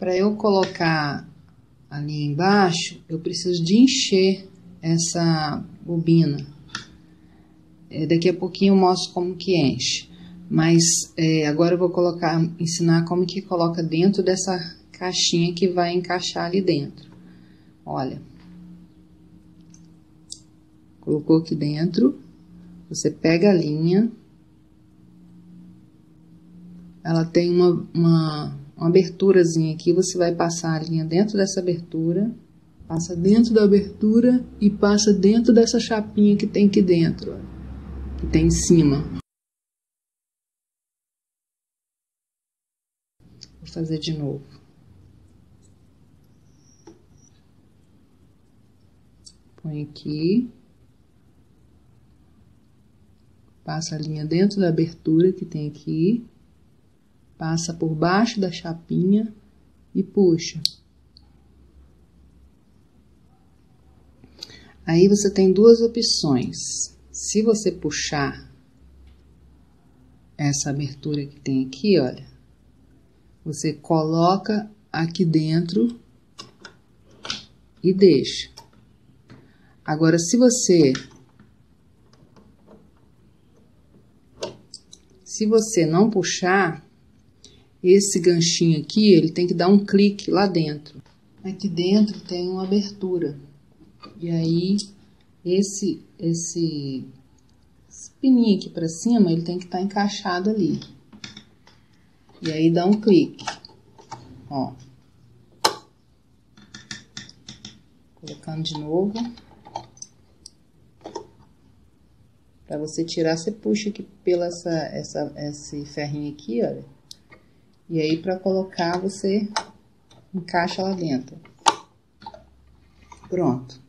Para eu colocar ali embaixo, eu preciso de encher essa bobina. É, daqui a pouquinho eu mostro como que enche. Mas é, agora eu vou colocar, ensinar como que coloca dentro dessa caixinha que vai encaixar ali dentro. Olha. Colocou aqui dentro. Você pega a linha. Ela tem uma, uma, uma aberturazinha aqui. Você vai passar a linha dentro dessa abertura. Passa dentro da abertura e passa dentro dessa chapinha que tem aqui dentro. Que tem em cima. Vou fazer de novo. Põe aqui. Passa a linha dentro da abertura que tem aqui. Passa por baixo da chapinha e puxa. Aí você tem duas opções. Se você puxar essa abertura que tem aqui, olha, você coloca aqui dentro e deixa. Agora, se você se você não puxar esse ganchinho aqui, ele tem que dar um clique lá dentro. Aqui dentro tem uma abertura. E aí esse esse, esse pininho aqui para cima, ele tem que estar tá encaixado ali. E aí dá um clique. Ó. Colocando de novo. Para você tirar, você puxa aqui pela essa, essa, esse ferrinho aqui, olha. E aí, para colocar, você encaixa lá dentro. Pronto.